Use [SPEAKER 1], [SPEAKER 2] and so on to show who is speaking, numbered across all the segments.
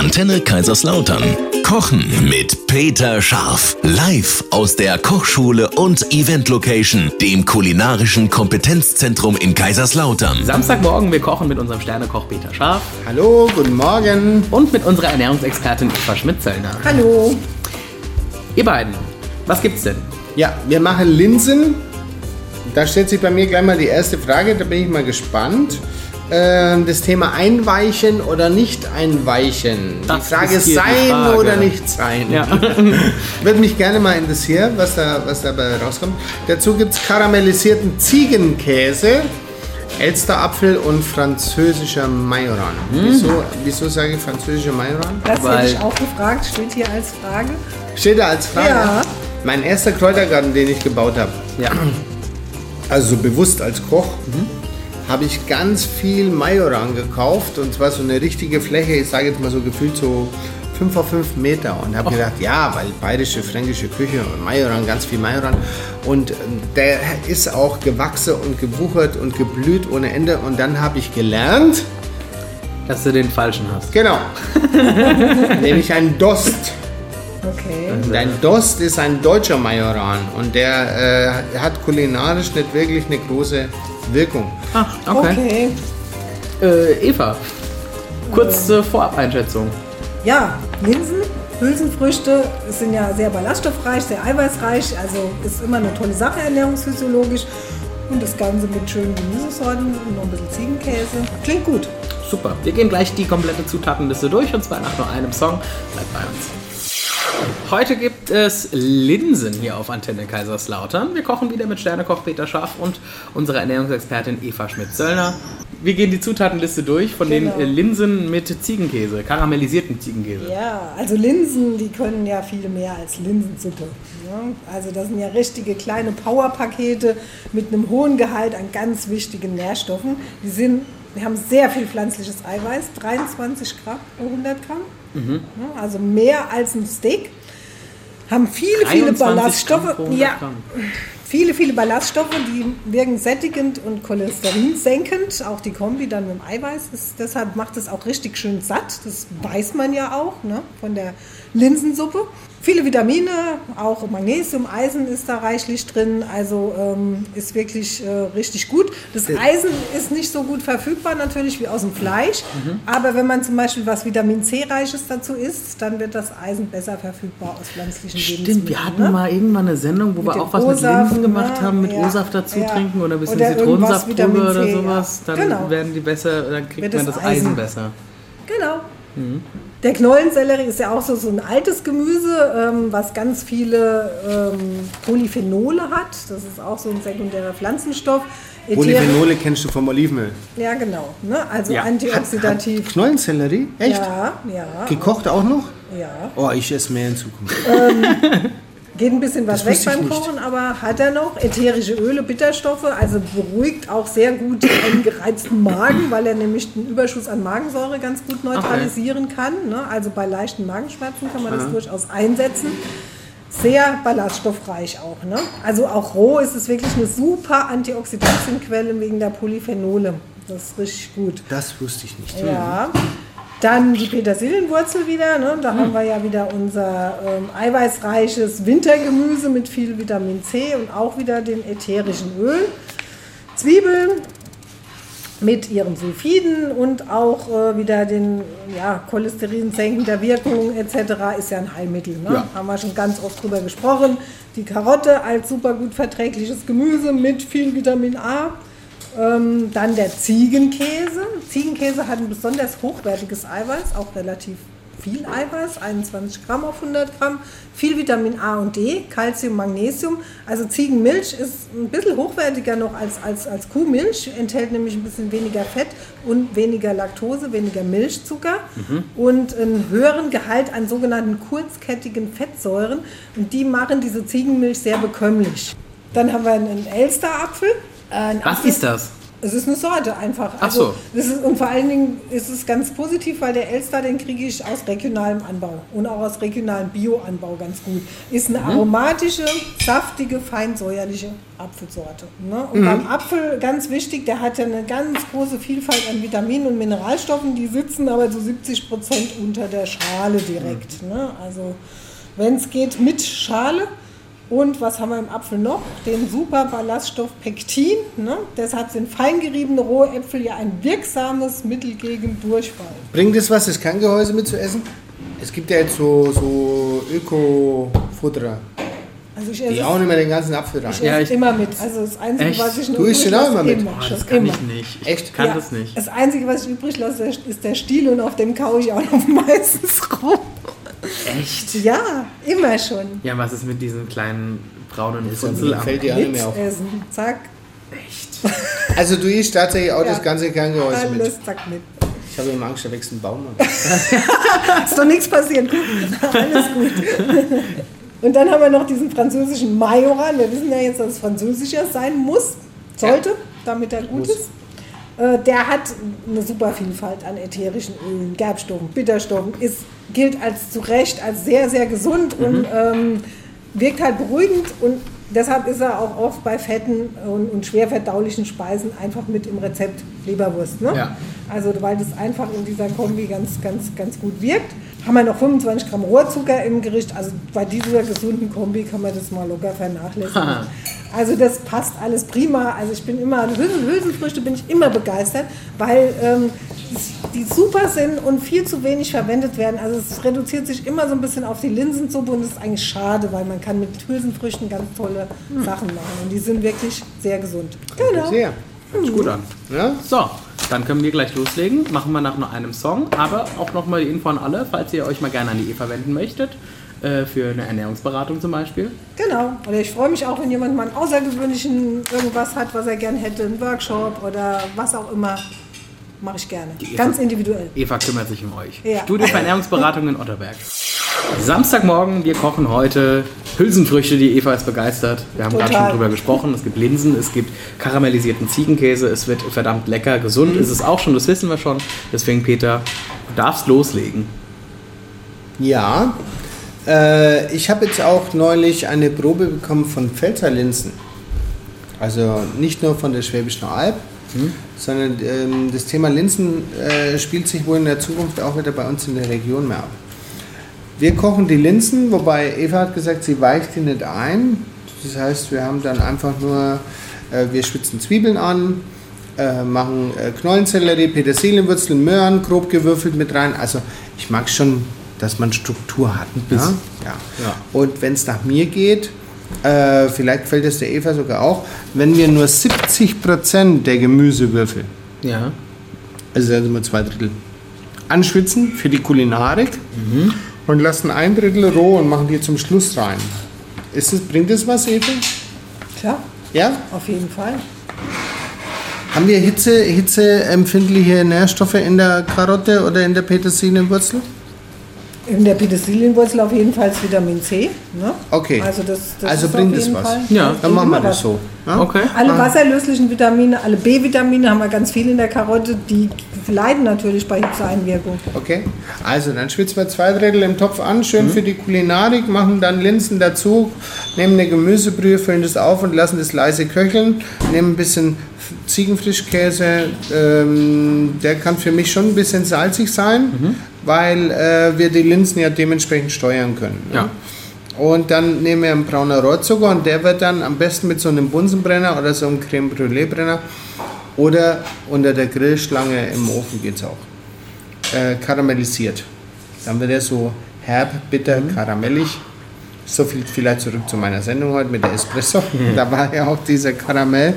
[SPEAKER 1] Antenne Kaiserslautern. Kochen mit Peter Scharf. Live aus der Kochschule und Event Location, dem kulinarischen Kompetenzzentrum in Kaiserslautern.
[SPEAKER 2] Samstagmorgen, wir kochen mit unserem Sternekoch Peter Scharf
[SPEAKER 3] Hallo, guten Morgen.
[SPEAKER 2] und mit unserer Ernährungsexpertin Eva Schmidt-Zöllner.
[SPEAKER 4] Hallo.
[SPEAKER 2] Ihr beiden, was gibt's denn?
[SPEAKER 3] Ja, wir machen Linsen. Da stellt sich bei mir gleich mal die erste Frage, da bin ich mal gespannt. Ähm, Das Thema einweichen oder nicht einweichen.
[SPEAKER 2] Das
[SPEAKER 3] die Frage
[SPEAKER 2] ist
[SPEAKER 3] sein
[SPEAKER 2] Frage.
[SPEAKER 3] oder nicht sein.
[SPEAKER 2] Ja.
[SPEAKER 3] Würde mich gerne mal interessieren, was, da, was dabei rauskommt. Dazu gibt es karamellisierten Ziegenkäse, Elsterapfel und französischer Majoran.
[SPEAKER 2] Mhm.
[SPEAKER 3] Wieso, wieso sage ich französischer Majoran?
[SPEAKER 4] Das
[SPEAKER 2] Weil-
[SPEAKER 4] hätte ich auch gefragt, steht hier als Frage.
[SPEAKER 3] Steht da als Frage.
[SPEAKER 4] Ja.
[SPEAKER 3] Mein erster Kräutergarten, den ich gebaut habe,
[SPEAKER 2] Ja.
[SPEAKER 3] also so bewusst als Koch, habe ich ganz viel Majoran gekauft und zwar so eine richtige Fläche, ich sage jetzt mal so gefühlt so 5 auf 5 Meter. Und habe gedacht, ja, weil bayerische, fränkische Küche und Majoran, ganz viel Majoran. Und der ist auch gewachsen und gewuchert und geblüht ohne Ende. Und dann habe ich gelernt,
[SPEAKER 2] Dass du den falschen hast.
[SPEAKER 3] genau, nämlich ein Dost.
[SPEAKER 4] Okay.
[SPEAKER 3] Und ein Dost ist ein deutscher Majoran. Und der äh, hat kulinarisch nicht wirklich eine große Wirkung.
[SPEAKER 2] Ach, okay.
[SPEAKER 4] Okay.
[SPEAKER 2] Äh, Eva, kurze Vorab-Einschätzung.
[SPEAKER 4] Ja, Linsen, Hülsenfrüchte sind ja sehr ballaststoffreich, sehr eiweißreich, also ist immer eine tolle Sache ernährungsphysiologisch. Und das Ganze mit schönen Gemüsesorten und noch ein bisschen Ziegenkäse. Klingt gut.
[SPEAKER 2] Super. Wir gehen gleich die komplette Zutatenliste durch und zwar nach nur einem Song. Bleibt bei uns. Heute gibt es Linsen hier auf Antenne Kaiserslautern. Wir kochen wieder mit Sternekoch Peter Scharf und unserer Ernährungsexpertin Eva Schmidt-Zöllner. Wir gehen die Zutatenliste durch von
[SPEAKER 4] Genau.
[SPEAKER 2] den äh, Linsen mit Ziegenkäse, karamellisierten Ziegenkäse.
[SPEAKER 4] Ja, also Linsen, die können ja viel mehr als Linsensuppe. Ne? Also das sind ja richtige kleine Powerpakete mit einem hohen Gehalt an ganz wichtigen Nährstoffen. Die sind, wir haben sehr viel pflanzliches Eiweiß, 23 Gramm pro 100 Gramm.
[SPEAKER 2] Mhm.
[SPEAKER 4] Also mehr als ein Steak. Haben viele,
[SPEAKER 2] 23
[SPEAKER 4] viele
[SPEAKER 2] Gramm
[SPEAKER 4] Ballaststoffe.
[SPEAKER 2] 100
[SPEAKER 4] Ja,
[SPEAKER 2] Gramm.
[SPEAKER 4] viele, viele Ballaststoffe, die wirken sättigend und cholesterinsenkend. Auch die Kombi dann mit dem Eiweiß. Ist, deshalb macht es auch richtig schön satt. Das weiß man ja auch ne, von der Linsensuppe. Viele Vitamine, auch Magnesium, Eisen ist da reichlich drin. Also ähm, ist wirklich äh, richtig gut. Das Eisen ist nicht so gut verfügbar natürlich wie aus dem Fleisch. Aber wenn man zum Beispiel was Vitamin C-reiches dazu isst, dann wird das Eisen besser verfügbar aus pflanzlichen Lebensmitteln.
[SPEAKER 2] Stimmt, wir hatten
[SPEAKER 4] ne?
[SPEAKER 2] mal irgendwann eine Sendung, wo wir
[SPEAKER 4] dem
[SPEAKER 2] auch was mit Linsen gemacht
[SPEAKER 4] ne?
[SPEAKER 2] haben, mit
[SPEAKER 4] Ja,
[SPEAKER 2] O-Saft dazu
[SPEAKER 4] ja.
[SPEAKER 2] trinken oder ein bisschen
[SPEAKER 4] Oder
[SPEAKER 2] Zitronensaftpulver
[SPEAKER 4] Vitamin
[SPEAKER 2] oder
[SPEAKER 4] C,
[SPEAKER 2] sowas.
[SPEAKER 4] ja.
[SPEAKER 2] Dann
[SPEAKER 4] Genau.
[SPEAKER 2] werden die besser, dann kriegt
[SPEAKER 4] Wird
[SPEAKER 2] man
[SPEAKER 4] das
[SPEAKER 2] das Eisen
[SPEAKER 4] Eisen.
[SPEAKER 2] besser.
[SPEAKER 4] Genau. Der Knollensellerie ist ja auch so, so ein altes Gemüse, ähm, was ganz viele ähm, Polyphenole hat. Das ist auch so ein sekundärer Pflanzenstoff. Äther-
[SPEAKER 3] Polyphenole kennst du vom Olivenöl.
[SPEAKER 4] Ja, genau. Ne? Also
[SPEAKER 2] Ja.
[SPEAKER 4] antioxidativ.
[SPEAKER 3] Knollensellerie? Echt?
[SPEAKER 4] Ja, ja,
[SPEAKER 3] Gekocht auch noch?
[SPEAKER 4] ja.
[SPEAKER 3] Oh, ich esse mehr in Zukunft.
[SPEAKER 4] Geht ein bisschen was
[SPEAKER 3] Das
[SPEAKER 4] weg beim. Kochen, aber hat er noch. Ätherische Öle, Bitterstoffe, also beruhigt auch sehr gut einen gereizten Magen, weil er nämlich den Überschuss an Magensäure ganz gut neutralisieren kann. Ne? Also bei leichten Magenschmerzen kann man das durchaus einsetzen. Sehr ballaststoffreich auch. Ne? Also auch roh ist es wirklich eine super Antioxidantienquelle wegen der Polyphenole. Das ist richtig gut.
[SPEAKER 3] Das wusste ich nicht.
[SPEAKER 4] Ja. Dann die Petersilienwurzel wieder. Ne? Da haben wir ja wieder unser ähm, eiweißreiches Wintergemüse mit viel Vitamin C und auch wieder den ätherischen Öl. Zwiebeln mit ihren Sulfiden und auch äh, wieder den ja, Cholesterin senkender Wirkung etc. ist ja ein Heilmittel. Ne?
[SPEAKER 2] Ja.
[SPEAKER 4] Haben wir schon ganz oft drüber gesprochen. Die Karotte als super gut verträgliches Gemüse mit viel Vitamin A. Ähm, dann der Ziegenkäse. Ziegenkäse hat ein besonders hochwertiges Eiweiß, auch relativ viel Eiweiß, 21 Gramm auf 100 Gramm, viel Vitamin A und D, Calcium, Magnesium. Also Ziegenmilch ist ein bisschen hochwertiger noch als, als, als Kuhmilch, enthält nämlich ein bisschen weniger Fett und weniger Laktose, weniger Milchzucker und einen höheren Gehalt an sogenannten kurzkettigen Fettsäuren und die machen diese Ziegenmilch sehr bekömmlich. Dann haben wir einen Elsterapfel. Äh,
[SPEAKER 2] Was ist das?
[SPEAKER 4] Es ist eine Sorte einfach.
[SPEAKER 2] Ach so.
[SPEAKER 4] Also, das ist, und vor allen Dingen ist es ganz positiv, weil der Elster, den kriege ich aus regionalem Anbau und auch aus regionalem Bioanbau ganz gut. Ist
[SPEAKER 2] Mhm.
[SPEAKER 4] eine aromatische, saftige, feinsäuerliche Apfelsorte. Ne?
[SPEAKER 2] Mhm.
[SPEAKER 4] Und beim Apfel, ganz wichtig, der hat ja eine ganz große Vielfalt an Vitaminen und Mineralstoffen, die sitzen aber zu 70 Prozent unter der Schale direkt.
[SPEAKER 2] Mhm.
[SPEAKER 4] Ne? Also, wenn es geht, mit Schale. Und was haben wir im Apfel noch? Den super Ballaststoff Pektin. Ne? Deshalb sind feingeriebene rohe Äpfel ja ein wirksames Mittel gegen Durchfall.
[SPEAKER 3] Bringt es was, das Kerngehäuse mitzuessen? Es gibt ja jetzt so, so Öko-Futter.
[SPEAKER 4] Also ich
[SPEAKER 3] Die
[SPEAKER 4] esse,
[SPEAKER 3] hauen immer den ganzen Apfel rein.
[SPEAKER 4] ich
[SPEAKER 2] Ja,
[SPEAKER 4] esse
[SPEAKER 2] ich-
[SPEAKER 4] immer mit. Also das Einzige,
[SPEAKER 2] Echt?
[SPEAKER 4] was ich
[SPEAKER 3] Du isst auch immer mit?
[SPEAKER 4] Immer, schon
[SPEAKER 2] das kann
[SPEAKER 4] immer.
[SPEAKER 2] ich nicht. Ich
[SPEAKER 3] Echt?
[SPEAKER 2] kann
[SPEAKER 4] Ja,
[SPEAKER 2] das nicht.
[SPEAKER 4] Das Einzige, was ich übrig lasse, ist der Stiel und auf dem kaue ich auch noch meistens rum.
[SPEAKER 2] Echt?
[SPEAKER 4] Ja, immer schon.
[SPEAKER 2] Ja, was ist mit diesem kleinen braunen Funzel am
[SPEAKER 3] fällt die alle mehr auf.
[SPEAKER 4] Mitessen. Zack,
[SPEAKER 2] Echt?
[SPEAKER 3] Also du isst tatsächlich auch
[SPEAKER 4] Ja.
[SPEAKER 3] das ganze Kerngehäuse mit.
[SPEAKER 4] alles zack mit.
[SPEAKER 3] Ich habe immer Angst, da wächst ein Baum.
[SPEAKER 4] Ist doch nichts passiert. Guck, Alles gut. Und dann haben wir noch diesen französischen Majoran. Wir wissen ja jetzt, dass es französischer sein muss, sollte, damit er gut
[SPEAKER 3] Muss.
[SPEAKER 4] ist. Äh, Der hat eine super Vielfalt an ätherischen Ölen, Gerbstoffen, Bitterstoffen, ist, gilt als zu Recht als sehr, sehr gesund und ähm, wirkt halt beruhigend und deshalb ist er auch oft bei fetten und, und schwer verdaulichen Speisen einfach mit im Rezept Leberwurst. Ne?
[SPEAKER 2] Ja.
[SPEAKER 4] Also weil das einfach in dieser Kombi ganz, ganz, ganz gut wirkt. Haben wir noch 25 Gramm Rohrzucker im Gericht. Also bei dieser gesunden Kombi kann man das mal locker vernachlässigen. Also das passt alles prima. Also ich bin immer, Hülsen, Hülsenfrüchte bin ich immer begeistert, weil ähm, die super sind und viel zu wenig verwendet werden. Also es reduziert sich immer so ein bisschen auf die Linsensuppe und das ist eigentlich schade, weil man kann mit Hülsenfrüchten ganz tolle Sachen machen. Und die sind wirklich sehr gesund. Genau.
[SPEAKER 3] Sehr.
[SPEAKER 2] Hört sich gut an.
[SPEAKER 3] Ja?
[SPEAKER 2] So, dann können wir gleich loslegen. Machen wir nach nur einem Song, aber auch nochmal die Info an alle, falls ihr euch mal gerne an die Eva wenden möchtet. Äh, Für eine Ernährungsberatung zum Beispiel.
[SPEAKER 4] Genau. Oder ich freue mich auch, wenn jemand mal einen außergewöhnlichen irgendwas hat, was er gern hätte, einen Workshop oder was auch immer. Mache ich gerne. Ganz individuell.
[SPEAKER 2] Eva kümmert sich um euch.
[SPEAKER 4] Ja.
[SPEAKER 2] Studio für Ernährungsberatung in Otterberg. Samstagmorgen, wir kochen heute Hülsenfrüchte, die Eva ist begeistert. Wir haben gerade schon drüber gesprochen. Es gibt Linsen, es gibt karamellisierten Ziegenkäse, es wird verdammt lecker. Gesund ist es auch schon, das wissen wir schon. Deswegen, Peter, du darfst loslegen.
[SPEAKER 3] Ja, äh, ich habe jetzt auch neulich eine Probe bekommen von Pfälzer Linsen. Also nicht nur von der Schwäbischen Alb, sondern ähm, das Thema Linsen äh, spielt sich wohl in der Zukunft auch wieder bei uns in der Region mehr ab. Wir kochen die Linsen, wobei Eva hat gesagt, sie weicht die nicht ein. Das heißt, wir haben dann einfach nur, äh, wir schwitzen Zwiebeln an, äh, machen äh, Knollensellerie, Petersilienwurzeln, Möhren, grob gewürfelt mit rein. Also ich mag schon, dass man Struktur hat. Ja? Ja.
[SPEAKER 2] Ja.
[SPEAKER 3] Und wenn es nach mir geht, äh, vielleicht gefällt es der Eva sogar auch, wenn wir nur 70% der Gemüsewürfel,
[SPEAKER 2] Ja.
[SPEAKER 3] also sagen wir mal zwei Drittel, anschwitzen für die Kulinarik und lassen ein Drittel roh und machen die zum Schluss rein. Ist es, bringt das was, Eva?
[SPEAKER 4] Klar,
[SPEAKER 3] Ja?
[SPEAKER 4] auf jeden Fall.
[SPEAKER 3] Haben wir Hitze, hitzeempfindliche Nährstoffe in der Karotte oder in der Petersilienwurzel?
[SPEAKER 4] In der Petersilienwurzel auf jeden Fall Vitamin C. Ne?
[SPEAKER 3] Okay.
[SPEAKER 4] Also, das, das
[SPEAKER 3] Also
[SPEAKER 4] ist
[SPEAKER 3] bringt es was.
[SPEAKER 4] Fall.
[SPEAKER 2] Ja,
[SPEAKER 3] Dann machen wir das so. Ja?
[SPEAKER 2] Okay.
[SPEAKER 4] Alle wasserlöslichen Vitamine, alle B-Vitamine haben wir ganz viel in der Karotte, die leiden natürlich bei Hitzeeinwirkung.
[SPEAKER 3] Okay, also dann schwitzen wir zwei Drittel im Topf an, schön für die Kulinarik, machen dann Linsen dazu, nehmen eine Gemüsebrühe, füllen das auf und lassen das leise köcheln, nehmen ein bisschen Ziegenfrischkäse, ähm, der kann für mich schon ein bisschen salzig sein, weil äh, wir die Linsen ja dementsprechend steuern können. ne?
[SPEAKER 2] Ja.
[SPEAKER 3] Und dann nehmen wir einen brauner Rohrzucker und der wird dann am besten mit so einem Bunsenbrenner oder so einem Creme Brûlée Brenner oder unter der Grillschlange im Ofen geht es auch. Äh, karamellisiert. Dann wird er so herb, bitter, karamellig. So viel vielleicht zurück zu meiner Sendung heute mit der Espresso. Da war ja auch dieser Karamell.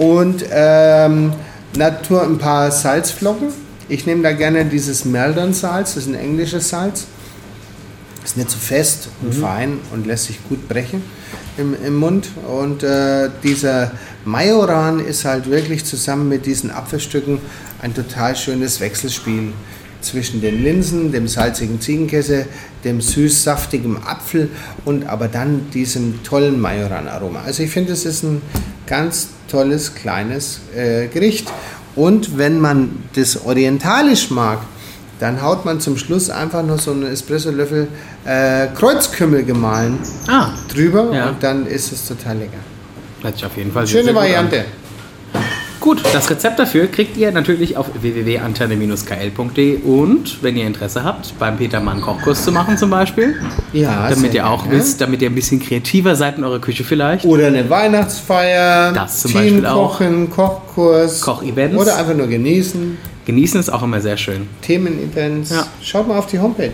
[SPEAKER 3] Und ähm, Natur ein paar Salzflocken. Ich nehme da gerne dieses Meldon-Salz, das ist ein englisches Salz. Ist nicht so fest und fein und lässt sich gut brechen im, im Mund. Und äh, dieser Majoran ist halt wirklich zusammen mit diesen Apfelstücken ein total schönes Wechselspiel zwischen den Linsen, dem salzigen Ziegenkäse, dem süß-saftigen Apfel und aber dann diesem tollen Majoran-Aroma. Also ich finde, es ist ein ganz tolles kleines äh, Gericht. Und wenn man das orientalisch mag, dann haut man zum Schluss einfach noch so einen Espresso-Löffel äh, Kreuzkümmel gemahlen
[SPEAKER 2] Ah,
[SPEAKER 3] drüber
[SPEAKER 2] Ja.
[SPEAKER 3] und dann ist es total lecker.
[SPEAKER 2] hört sich auf jeden Fall
[SPEAKER 3] Schöne. Variante.
[SPEAKER 2] Gut, das Rezept dafür kriegt ihr natürlich auf www.antenne-kl.de und wenn ihr Interesse habt, beim Peter Mann Kochkurs zu machen zum Beispiel,
[SPEAKER 3] Ja,
[SPEAKER 2] damit ihr auch
[SPEAKER 3] gerne.
[SPEAKER 2] wisst, damit ihr ein bisschen kreativer seid in eurer Küche vielleicht.
[SPEAKER 3] Oder eine Weihnachtsfeier,
[SPEAKER 2] Das zum Beispiel auch.
[SPEAKER 3] Teamkochen, Kochkurs.
[SPEAKER 2] Kochevents.
[SPEAKER 3] Oder einfach nur genießen,
[SPEAKER 2] Genießen ist auch immer sehr schön.
[SPEAKER 3] Themenevents.
[SPEAKER 2] Ja.
[SPEAKER 3] Schaut mal auf die Homepage.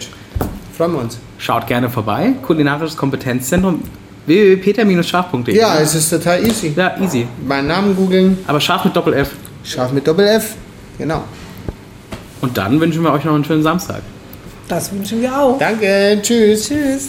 [SPEAKER 3] Freuen wir uns.
[SPEAKER 2] Schaut gerne vorbei. Kulinarisches Kompetenzzentrum www.peter-scharf.de.
[SPEAKER 3] Ja, es ist total easy.
[SPEAKER 2] Ja, easy.
[SPEAKER 3] Meinen Namen googeln,
[SPEAKER 2] Aber scharf mit Doppel-F.
[SPEAKER 3] scharf mit Doppel-F. Genau.
[SPEAKER 2] Und dann wünschen wir euch noch einen schönen Samstag.
[SPEAKER 4] Das wünschen wir auch.
[SPEAKER 3] Danke, tschüss.
[SPEAKER 4] Tschüss.